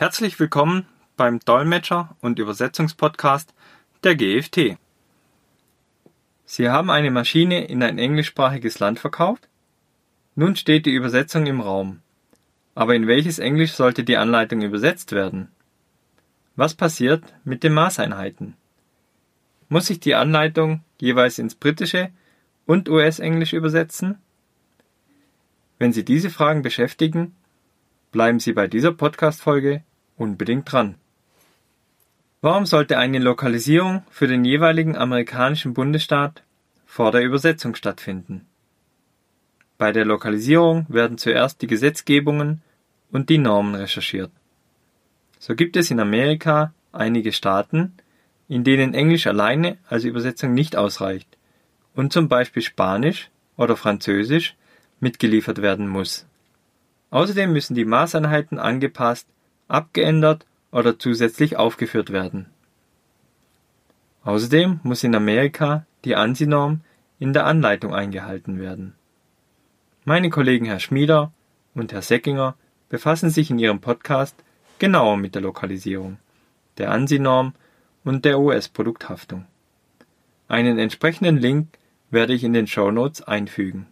Herzlich willkommen beim Dolmetscher- und Übersetzungspodcast der GFT. Sie haben eine Maschine in ein englischsprachiges Land verkauft? Nun steht die Übersetzung im Raum. Aber in welches Englisch sollte die Anleitung übersetzt werden? Was passiert mit den Maßeinheiten? Muss ich die Anleitung jeweils ins britische und US-Englisch übersetzen? Wenn Sie diese Fragen beschäftigen, bleiben Sie bei dieser Podcast-Folge unbedingt dran. Warum sollte eine Lokalisierung für den jeweiligen amerikanischen Bundesstaat vor der Übersetzung stattfinden? Bei der Lokalisierung werden zuerst die Gesetzgebungen und die Normen recherchiert. So gibt es in Amerika einige Staaten, in denen Englisch alleine als Übersetzung nicht ausreicht und zum Beispiel Spanisch oder Französisch mitgeliefert werden muss. Außerdem müssen die Maßeinheiten angepasst, abgeändert oder zusätzlich aufgeführt werden. Außerdem muss in Amerika die ANSI-Norm in der Anleitung eingehalten werden. Meine Kollegen Herr Schmieder und Herr Seckinger befassen sich in ihrem Podcast genauer mit der Lokalisierung, der ANSI-Norm und der US-Produkthaftung. Einen entsprechenden Link werde ich in den Show Notes einfügen.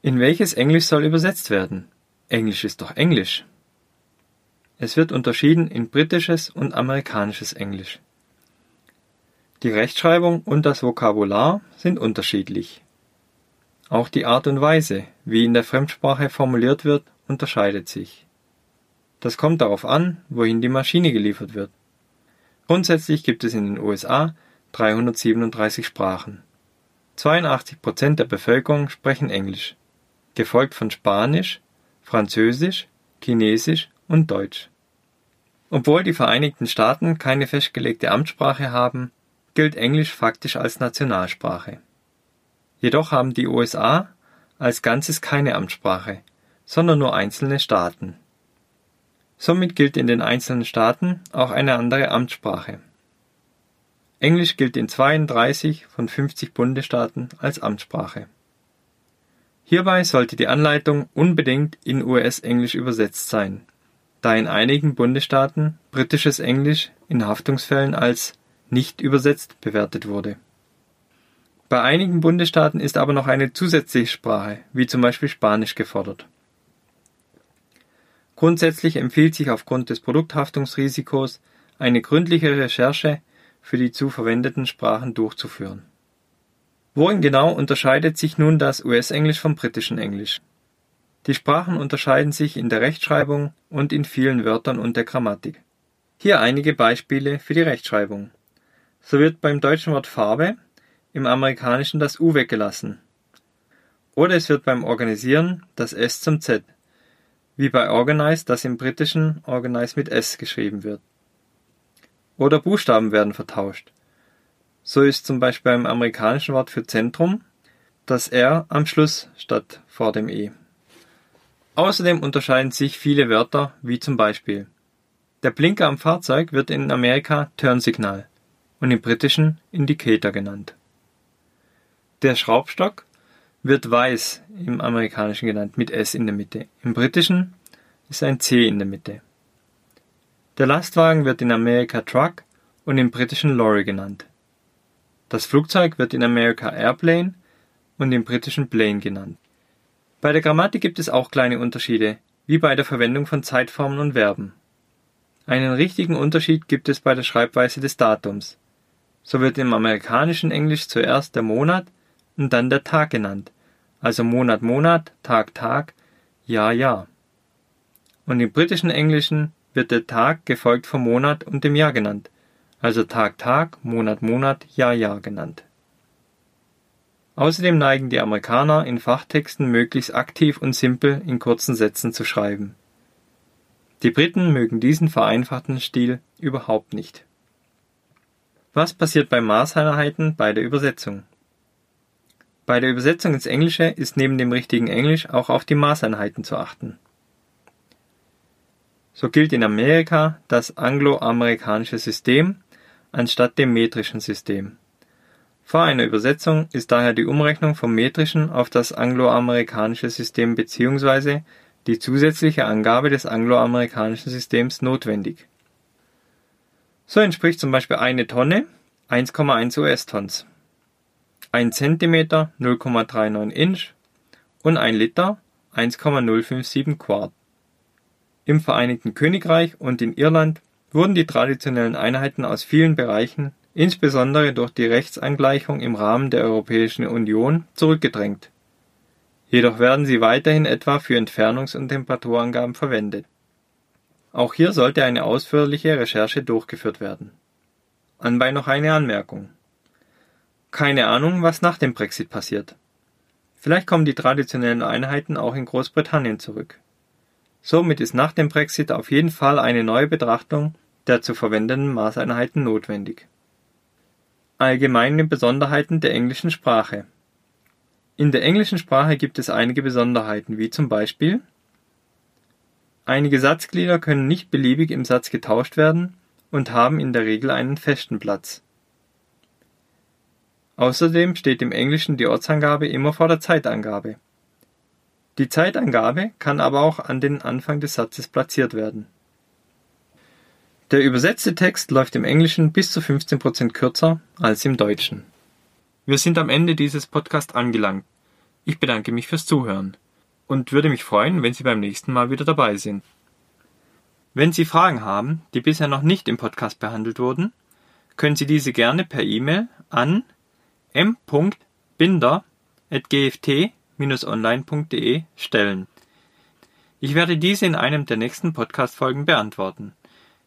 In welches Englisch soll übersetzt werden? Englisch ist doch Englisch. Es wird unterschieden in britisches und amerikanisches Englisch. Die Rechtschreibung und das Vokabular sind unterschiedlich. Auch die Art und Weise, wie in der Fremdsprache formuliert wird, unterscheidet sich. Das kommt darauf an, wohin die Maschine geliefert wird. Grundsätzlich gibt es in den USA 337 Sprachen. 82 Prozent der Bevölkerung sprechen Englisch, gefolgt von Spanisch, Französisch, Chinesisch und Deutsch. Obwohl die Vereinigten Staaten keine festgelegte Amtssprache haben, gilt Englisch faktisch als Nationalsprache. Jedoch haben die USA als Ganzes keine Amtssprache, sondern nur einzelne Staaten. Somit gilt in den einzelnen Staaten auch eine andere Amtssprache. Englisch gilt in 32 von 50 Bundesstaaten als Amtssprache. Hierbei sollte die Anleitung unbedingt in US-Englisch übersetzt sein, da in einigen Bundesstaaten britisches Englisch in Haftungsfällen als nicht übersetzt bewertet wurde bei einigen Bundesstaaten ist aber noch eine zusätzliche Sprache, wie zum Beispiel Spanisch gefordert. Grundsätzlich empfiehlt sich aufgrund des Produkthaftungsrisikos eine gründliche Recherche für die zu verwendeten Sprachen durchzuführen. Worin genau unterscheidet sich nun das US-Englisch vom britischen Englisch? Die Sprachen unterscheiden sich in der Rechtschreibung und in vielen Wörtern und der Grammatik. Hier einige Beispiele für die Rechtschreibung. So wird beim deutschen Wort Farbe im Amerikanischen das U weggelassen. Oder es wird beim Organisieren das S zum Z, wie bei Organize, das im Britischen Organize mit S geschrieben wird. Oder Buchstaben werden vertauscht. So ist zum Beispiel beim amerikanischen Wort für Zentrum das R am Schluss statt vor dem E. Außerdem unterscheiden sich viele Wörter, wie zum Beispiel der Blinker am Fahrzeug wird in Amerika Turnsignal und im britischen Indicator genannt. Der Schraubstock wird Weiß im Amerikanischen genannt, mit S in der Mitte. Im Britischen ist ein C in der Mitte. Der Lastwagen wird in Amerika Truck und im Britischen Lorry genannt. Das Flugzeug wird in Amerika Airplane und im Britischen Plane genannt. Bei der Grammatik gibt es auch kleine Unterschiede, wie bei der Verwendung von Zeitformen und Verben. Einen richtigen Unterschied gibt es bei der Schreibweise des Datums. So wird im amerikanischen Englisch zuerst der Monat und dann der Tag genannt, also Monat Monat, Tag Tag, Jahr Jahr. Und im britischen Englischen wird der Tag gefolgt vom Monat und dem Jahr genannt, also Tag Tag, Monat Monat, Jahr Jahr genannt. Außerdem neigen die Amerikaner in Fachtexten möglichst aktiv und simpel in kurzen Sätzen zu schreiben. Die Briten mögen diesen vereinfachten Stil überhaupt nicht. Was passiert bei Maßeinheiten bei der Übersetzung? Bei der Übersetzung ins Englische ist neben dem richtigen Englisch auch auf die Maßeinheiten zu achten. So gilt in Amerika das angloamerikanische System anstatt dem metrischen System. Vor einer Übersetzung ist daher die Umrechnung vom metrischen auf das angloamerikanische System bzw. die zusätzliche Angabe des angloamerikanischen Systems notwendig. So entspricht zum Beispiel eine Tonne 1,1 US-Tons, ein Zentimeter 0,39 Inch und ein Liter 1,057 Quart. Im Vereinigten Königreich und in Irland wurden die traditionellen Einheiten aus vielen Bereichen, insbesondere durch die Rechtsangleichung im Rahmen der Europäischen Union, zurückgedrängt. Jedoch werden sie weiterhin etwa für Entfernungs- und Temperaturangaben verwendet. Auch hier sollte eine ausführliche Recherche durchgeführt werden. Anbei noch eine Anmerkung. Keine Ahnung, was nach dem Brexit passiert. Vielleicht kommen die traditionellen Einheiten auch in Großbritannien zurück. Somit ist nach dem Brexit auf jeden Fall eine neue Betrachtung der zu verwendenden Maßeinheiten notwendig. Allgemeine Besonderheiten der englischen Sprache In der englischen Sprache gibt es einige Besonderheiten, wie zum Beispiel Einige Satzglieder können nicht beliebig im Satz getauscht werden und haben in der Regel einen festen Platz. Außerdem steht im Englischen die Ortsangabe immer vor der Zeitangabe. Die Zeitangabe kann aber auch an den Anfang des Satzes platziert werden. Der übersetzte Text läuft im Englischen bis zu 15% kürzer als im Deutschen. Wir sind am Ende dieses Podcasts angelangt. Ich bedanke mich fürs Zuhören und würde mich freuen, wenn Sie beim nächsten Mal wieder dabei sind. Wenn Sie Fragen haben, die bisher noch nicht im Podcast behandelt wurden, können Sie diese gerne per E-Mail an m.binder.gft-online.de stellen. Ich werde diese in einem der nächsten Podcast-Folgen beantworten.